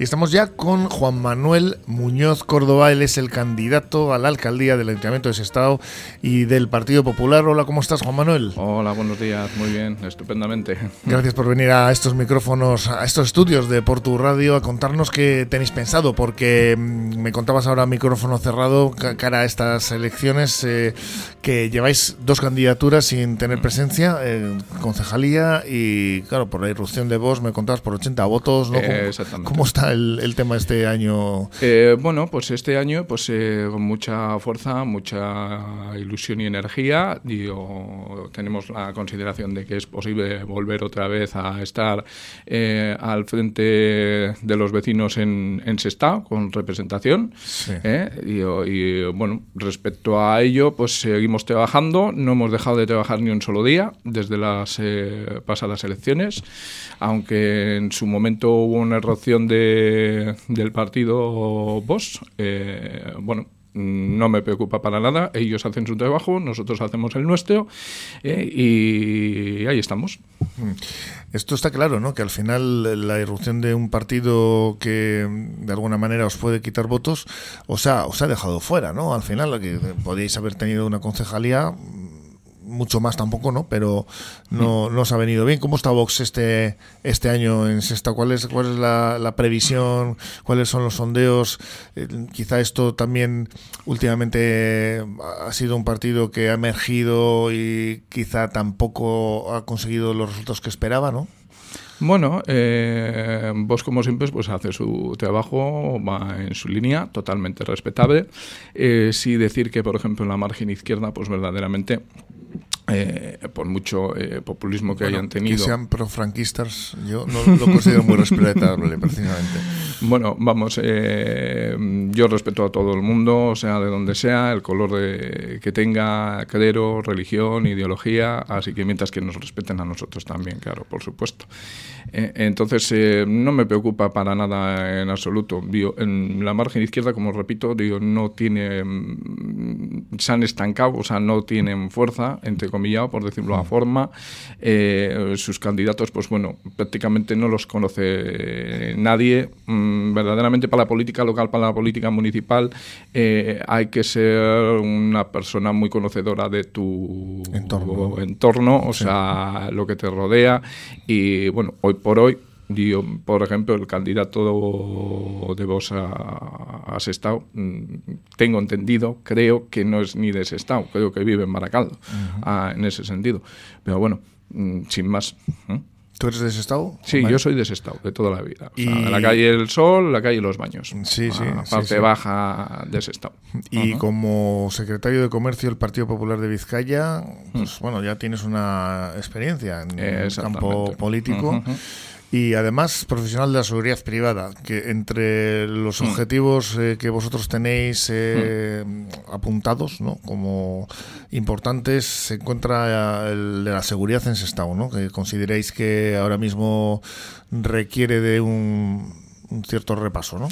Y estamos ya con Juan Manuel Muñoz Córdoba. Él es el candidato a la alcaldía del Ayuntamiento de Sestao y del Partido Popular. Hola, ¿cómo estás, Juan Manuel? Hola, buenos días. Muy bien, estupendamente. Gracias por venir a estos micrófonos, a estos estudios de Portu Radio a contarnos qué tenéis pensado, porque mm, me contabas ahora micrófono cerrado cara a estas elecciones eh, que lleváis dos candidaturas sin tener presencia, eh, concejalía y, claro, por la irrupción de vos me contabas por 80 votos. ¿no? Eh, exactamente. ¿Cómo está el, tema este año? Eh, bueno, pues este año pues eh, con mucha fuerza, mucha ilusión y energía. Digo, tenemos la consideración de que es posible volver otra vez a estar eh, al frente de los vecinos en, en Sestao con representación. Y, y, bueno, respecto a ello, pues seguimos trabajando. No hemos dejado de trabajar ni un solo día desde las pasadas elecciones, aunque en su momento hubo una erupción de del partido Vox, eh, bueno, no me preocupa para nada. Ellos hacen su trabajo, nosotros hacemos el nuestro eh, y ahí estamos. Mm. Esto está claro, ¿no? Que al final la irrupción de un partido que de alguna manera os puede quitar votos os ha, os ha dejado fuera, ¿no? Al final, que podéis haber tenido una concejalía mucho más tampoco, ¿no? Pero no, no os ha venido bien. ¿Cómo está Vox este, este año en Sexta? ¿Cuál es, cuál es la, previsión? ¿Cuáles son los sondeos? Eh, quizá esto también últimamente ha sido un partido que ha emergido y quizá tampoco ha conseguido los resultados que esperaba, ¿no? Bueno, eh, vos como siempre pues hace su trabajo, va en su línea, totalmente respetable. Eh, sí decir que, por ejemplo, en la margen izquierda, pues verdaderamente eh, por mucho eh, populismo que hayan tenido. Que sean profranquistas, yo no lo considero muy respetable, precisamente. Bueno, vamos, eh, yo respeto a todo el mundo, sea de donde sea, el color de, que tenga, clero, religión, ideología, así que mientras que nos respeten a nosotros también, claro, por supuesto. entonces, no me preocupa para nada en absoluto. en la margen izquierda, como repito, digo, no tiene, mm, se han estancado, o sea, no tienen fuerza, entre por decirlo de una forma. Eh, sus candidatos, pues bueno, prácticamente no los conoce nadie. Mm, verdaderamente para la política local, para la política municipal, eh, hay que ser una persona muy conocedora de tu entorno, o sea, lo que te rodea. Y bueno, hoy por hoy por ejemplo, el candidato de vos a, a Sestao, mm, tengo entendido, creo que no es ni de Sestao, creo que vive en Baracaldo, ah, en ese sentido. Pero bueno, mm, sin más. ¿Tú eres de Sestao? Sí, yo soy de Sestao, de toda la vida. y... la calle El Sol, la calle Los Baños. Sí, sí. La parte baja de Sestao. Y como secretario de Comercio del Partido Popular de Vizcaya, pues mm. bueno, ya tienes una experiencia en el campo político y además profesional de la seguridad privada, que entre los hmm. objetivos eh, que vosotros tenéis eh, hmm. apuntados ¿no? como importantes se encuentra el de la seguridad en Sestao, ¿no? que consideréis que ahora mismo requiere de un, un cierto repaso. ¿no?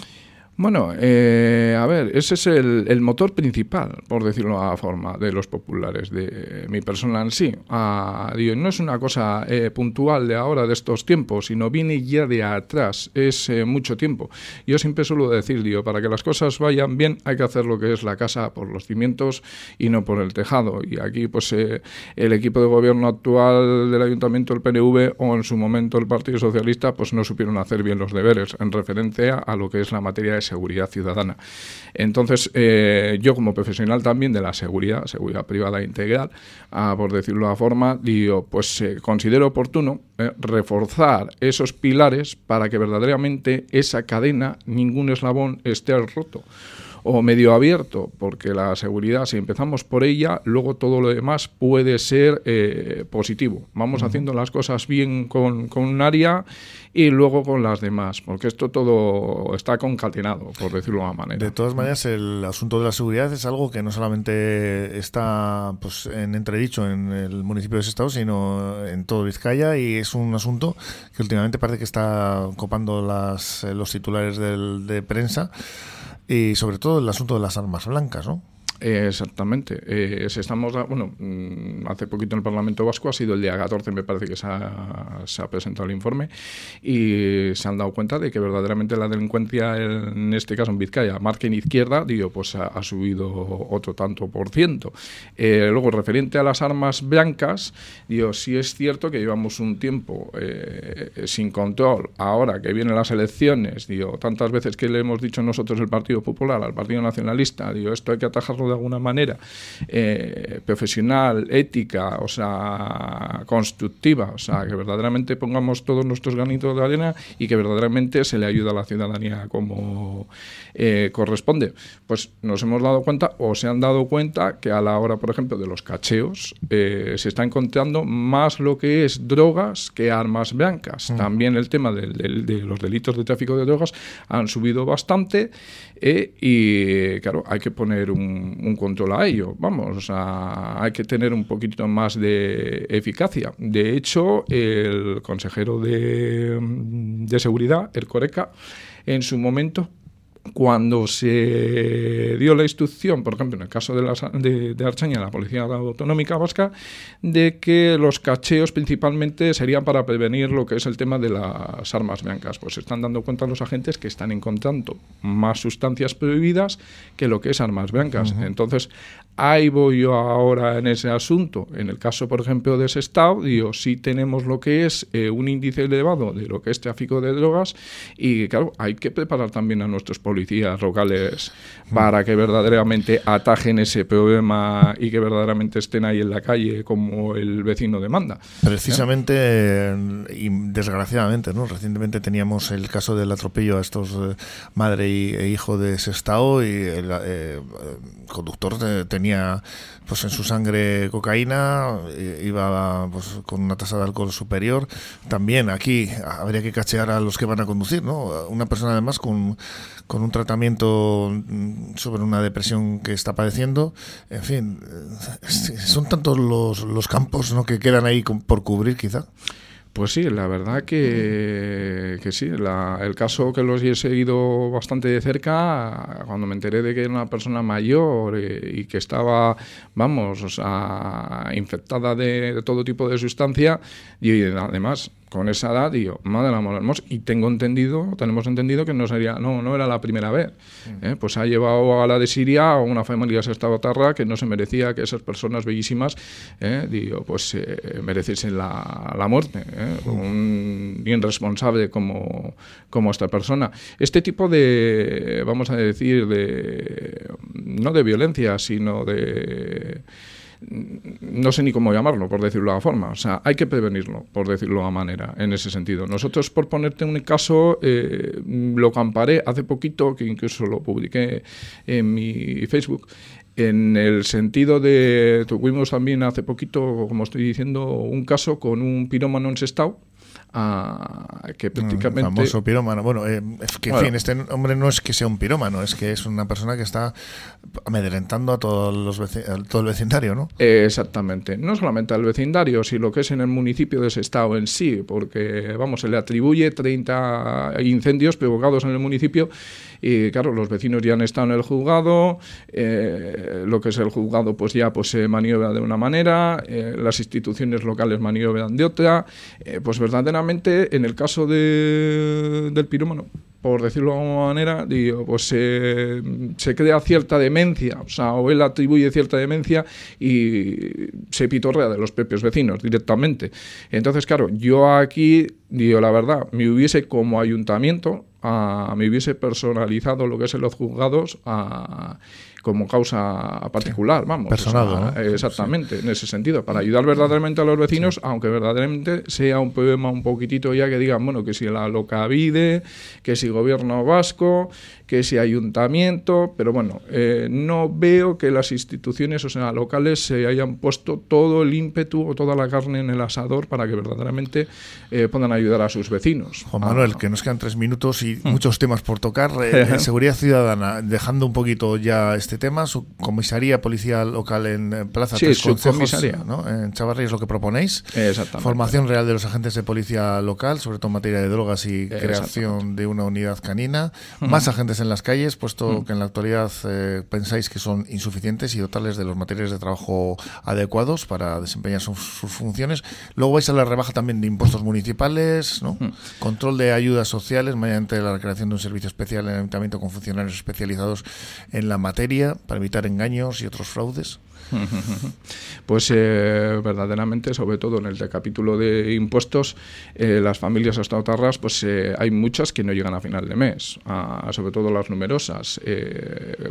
Bueno, eh, a ver, ese es el, motor principal, por decirlo de alguna forma, de los populares, de mi persona en sí. Ah, no es una cosa eh, puntual de ahora, de estos tiempos, sino viene ya de atrás, es eh, mucho tiempo. Yo siempre suelo decir, digo, para que las cosas vayan bien hay que hacer lo que es la casa por los cimientos y no por el tejado. Y aquí, pues, el equipo de gobierno actual del Ayuntamiento, el PNV, o en su momento el Partido Socialista, pues no supieron hacer bien los deberes en referencia a lo que es la materia de seguridad ciudadana. Entonces, eh, yo como profesional también de la seguridad, seguridad privada integral, ah, por decirlo de la forma, digo, pues eh, considero oportuno eh, reforzar esos pilares para que verdaderamente esa cadena, ningún eslabón esté roto o medio abierto, porque la seguridad, si empezamos por ella, luego todo lo demás puede ser eh, positivo. Vamos haciendo las cosas bien con, con, un área y luego con las demás, porque esto todo está concatenado, por decirlo de una manera. De todas maneras, el asunto de la seguridad es algo que no solamente está pues, en entredicho en el municipio de Sestao, sino en todo Vizcaya y es un asunto que últimamente parece que está copando las, los titulares del, de prensa y sobre todo el asunto de las armas blancas, ¿no? Exactamente. Eh, estamos, bueno, mm, hace poquito en el Parlamento Vasco ha sido el día 14, me parece que se ha, se ha, presentado el informe y se han dado cuenta de que verdaderamente la delincuencia, en este caso en Vizcaya, margen izquierda, digo, pues ha, subido otro tanto por ciento. Eh, luego, referente a las armas blancas, digo, sí es cierto que llevamos un tiempo eh, sin control. Ahora que vienen las elecciones, digo, tantas veces que le hemos dicho nosotros el Partido Popular al Partido Nacionalista, digo, esto hay que atajarlo de alguna manera eh, profesional, ética, o sea, constructiva, o sea, que verdaderamente pongamos todos nuestros granitos de arena y que verdaderamente se le ayuda a la ciudadanía como eh, corresponde. Pues nos hemos dado cuenta o se han dado cuenta que a la hora, por ejemplo, de los cacheos, eh, se está encontrando más lo que es drogas que armas blancas. Mm. También el tema de, los delitos de tráfico de drogas han subido bastante y, claro, hay que poner un, un, control a ello. Vamos, o sea, hay que tener un poquito más de eficacia. De hecho, el consejero de, de seguridad, el Coreca, en su momento cuando se dio la instrucción, por ejemplo, en el caso de, la, de, de, Archaña, la Policía Autonómica Vasca, de que los cacheos principalmente serían para prevenir lo que es el tema de las armas blancas. Pues se están dando cuenta los agentes que están encontrando más sustancias prohibidas que lo que es armas blancas. Entonces, ahí voy yo ahora en ese asunto. En el caso, por ejemplo, de ese estado, digo, sí tenemos lo que es eh, un índice elevado de lo que es tráfico de drogas y, claro, hay que preparar también a nuestros policías locales para que verdaderamente atajen ese problema y que verdaderamente estén ahí en la calle como el vecino demanda. Precisamente, y desgraciadamente, ¿no? Recientemente teníamos el caso del atropello a estos eh, madre e hijo de ese estado y el eh, conductor tenía pues en su sangre cocaína, iba pues, con una tasa de alcohol superior. También aquí habría que cachear a los que van a conducir, ¿no? Una persona además con, con un tratamiento mm, sobre una depresión que está padeciendo. En fin, son tantos los, los campos ¿no? que quedan ahí por cubrir quizá. Pues sí, la verdad que, que sí. el caso que los he seguido bastante de cerca, cuando me enteré de que era una persona mayor y, que estaba, vamos, o infectada de, de todo tipo de sustancia, y además con esa edad, digo, madre del amor hermoso. Y tengo entendido, tenemos entendido que no sería, no, no era la primera vez. Mm. ¿eh? Pues ha llevado a la de Siria a una familia tarra que no se merecía que esas personas bellísimas, ¿eh? digo, pues eh, mereciesen la, la muerte. ¿eh? Mm. Un bien responsable como, como esta persona. Este tipo de, vamos a decir, de no de violencia, sino de no sé ni cómo llamarlo, por decirlo de la forma. O sea, hay que prevenirlo, por decirlo de manera, en ese sentido. Nosotros, por ponerte un caso, eh, lo comparé hace poquito, que incluso lo publiqué en mi Facebook, en el sentido de, tuvimos también hace poquito, como estoy diciendo, un caso con un pirómano en Sestao, que prácticamente... famoso pirómano. Bueno, eh, es que, en fin, este hombre no es que sea un pirómano, es que es una persona que está amedrentando a, todos los todo el vecindario, ¿no? exactamente. No solamente al vecindario, sino lo que es en el municipio de ese estado en sí, porque, vamos, se le atribuye 30 incendios provocados en el municipio y, claro, los vecinos ya han estado en el juzgado, eh, lo que es el juzgado pues ya pues se maniobra de una manera, eh, las instituciones locales maniobran de otra, pues verdaderamente en el caso de, del pirómano, por decirlo de alguna manera, digo, pues se crea cierta demencia, o sea, o él atribuye cierta demencia y se pitorrea de los propios vecinos directamente. Entonces, claro, yo aquí, digo, la verdad, me hubiese como ayuntamiento, a, me hubiese personalizado lo que es en los juzgados a como causa particular, vamos. Personado, Exactamente, en ese sentido, para ayudar verdaderamente a los vecinos, aunque verdaderamente sea un problema un poquitito ya que digan, bueno, que si la locavide, que si gobierno vasco, que si ayuntamiento, pero bueno, eh, no veo que las instituciones, o sea, locales, se hayan puesto todo el ímpetu o toda la carne en el asador para que verdaderamente eh, puedan ayudar a sus vecinos. Juan Manuel, que nos quedan tres minutos y hay muchos temas por tocar. Eh, seguridad ciudadana, dejando un poquito ya este tema, su comisaría policía local en Plaza sí, Tres en Chavarri es lo que proponéis. Exactamente. Formación real de los agentes de policía local, sobre todo en materia de drogas y creación de una unidad canina. Más agentes en las calles, puesto que en la actualidad eh, pensáis que son insuficientes y dotarles de los materiales de trabajo adecuados para desempeñar sus, sus funciones. Luego vais a la rebaja también de impuestos municipales, ¿no? control de ayudas sociales mediante la creación de un servicio especial en el ayuntamiento con funcionarios especializados en la materia para evitar engaños y otros fraudes. Pues eh, verdaderamente, sobre todo en el de capítulo de impuestos, eh, las familias estautarras, pues eh, hay muchas que no llegan a final de mes, sobre todo las numerosas.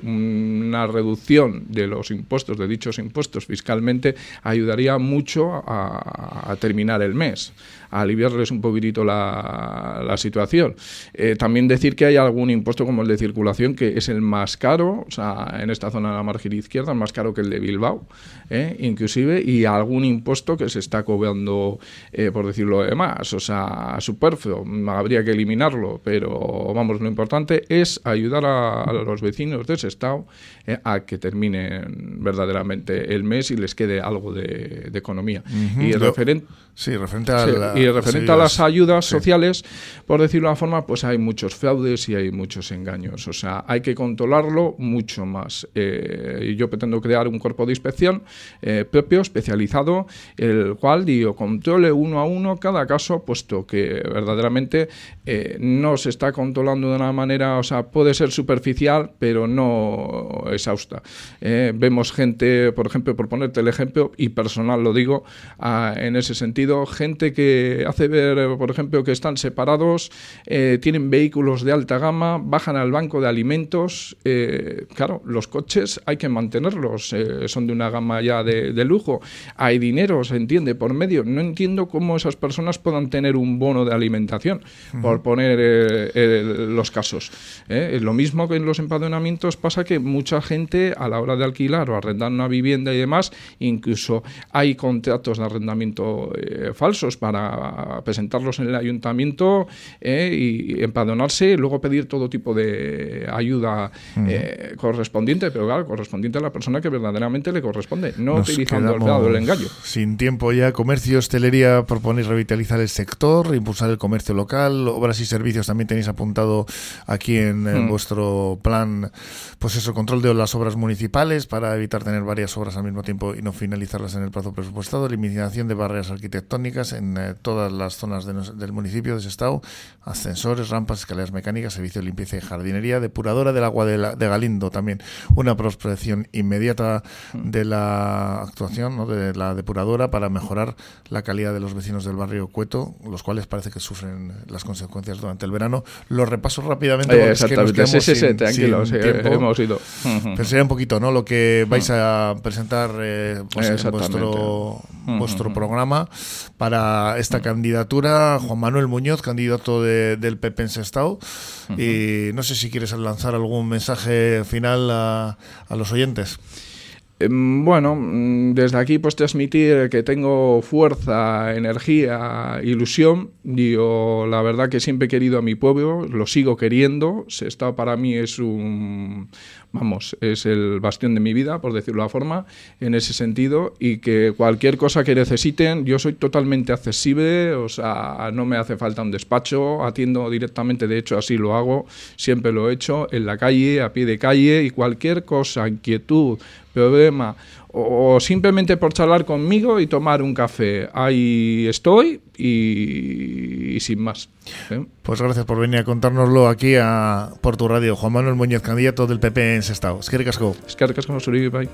Una reducción de los impuestos, de dichos impuestos fiscalmente, ayudaría mucho a terminar el mes, a aliviarles un poquitito la, la situación. Eh, también decir que hay algún impuesto como el de circulación que es el más caro, o sea, en esta zona de la margen izquierda, más caro que el de Bilbao, ¿eh? inclusive, y algún impuesto que se está cobrando, eh, por decirlo de más, o sea, superfluo, habría que eliminarlo, pero vamos, lo importante es ayudar a, a los vecinos de ese estado eh, a que terminen verdaderamente el mes y les quede algo de, de economía. Y Lo- referente Sí, referente a, Sí, la- y referente a las ayudas sí. sociales, por decirlo de una forma, pues hay muchos fraudes y hay muchos engaños. O sea, hay que controlarlo mucho más. Eh, yo pretendo crear un cuerpo de inspección eh, propio, especializado, el cual, digo, controle uno a uno cada caso, puesto que verdaderamente eh, no se está controlando de una manera, o sea, puede ser superficial, pero no exhausta. Vemos gente, por ejemplo, por ponerte el ejemplo, y personal lo digo, ah, en ese sentido, gente que hace ver, por ejemplo, que están separados, eh, tienen vehículos de alta gama, bajan al banco de alimentos. eh, claro, los coches hay que mantenerlos, eh, son de una gama ya de, de lujo. Hay dinero, se entiende, por medio. No entiendo cómo esas personas puedan tener un bono de alimentación, por poner los casos. Lo mismo que en los empadronamientos pasa que mucha gente a la hora de alquilar o arrendar una vivienda y demás, incluso hay contratos de arrendamiento falsos para presentarlos en el ayuntamiento eh, y empadronarse y luego pedir todo tipo de ayuda eh, correspondiente, pero claro, correspondiente a la persona que verdaderamente le corresponde, no Nos utilizando el quedamos fraude o el engaño. Sin tiempo ya. Comercio, hostelería, proponéis revitalizar el sector, impulsar el comercio local, obras y servicios también tenéis apuntado aquí en, en Mm. vuestro plan, pues eso, control de las obras municipales para evitar tener varias obras al mismo tiempo y no finalizarlas en el plazo presupuestado, eliminación de barreras arquitectónicas en eh, todas las zonas de nos- del municipio de Sestao, ascensores, rampas, escaleras mecánicas, servicio de limpieza y jardinería, depuradora del agua de, la- de Galindo también, una prospección inmediata de la actuación ¿no? de la depuradora para mejorar la calidad de los vecinos del barrio Cueto, los cuales parece que sufren las consecuencias durante el verano. Lo repaso rápidamente porque es que nos sí, quedamos sí, sí, sin- tranquilo, sin sí, tiempo. hemos ido. Pero sería un poquito, ¿no? Lo que vais a presentar eh, pues, en Exactamente. Vuestro, programa para esta candidatura. Juan Manuel Muñoz, candidato de- del PP en Sestao. Y no sé si quieres lanzar algún mensaje final a, a los oyentes. Em, Bueno, mm, desde aquí pues transmitir que tengo fuerza, energía, ilusión. Digo, la verdad que siempre he querido a mi pueblo, lo sigo queriendo. Sestao para mí es un, vamos, es el bastión de mi vida, por decirlo de la forma, en ese sentido. Y que cualquier cosa que necesiten, yo soy totalmente accesible, o sea, no me hace falta un despacho, atiendo directamente, de hecho así lo hago, siempre lo he hecho, en la calle, a pie de calle, y cualquier cosa, inquietud, problema o, simplemente por charlar conmigo y tomar un café. Ahí estoy y, y sin más. ¿eh? Pues gracias por venir a contárnoslo aquí a, por tu radio. Juan Manuel Muñoz, candidato del PP en Sestao. Es que ricasco. Eskerrik asko, zuri, bai.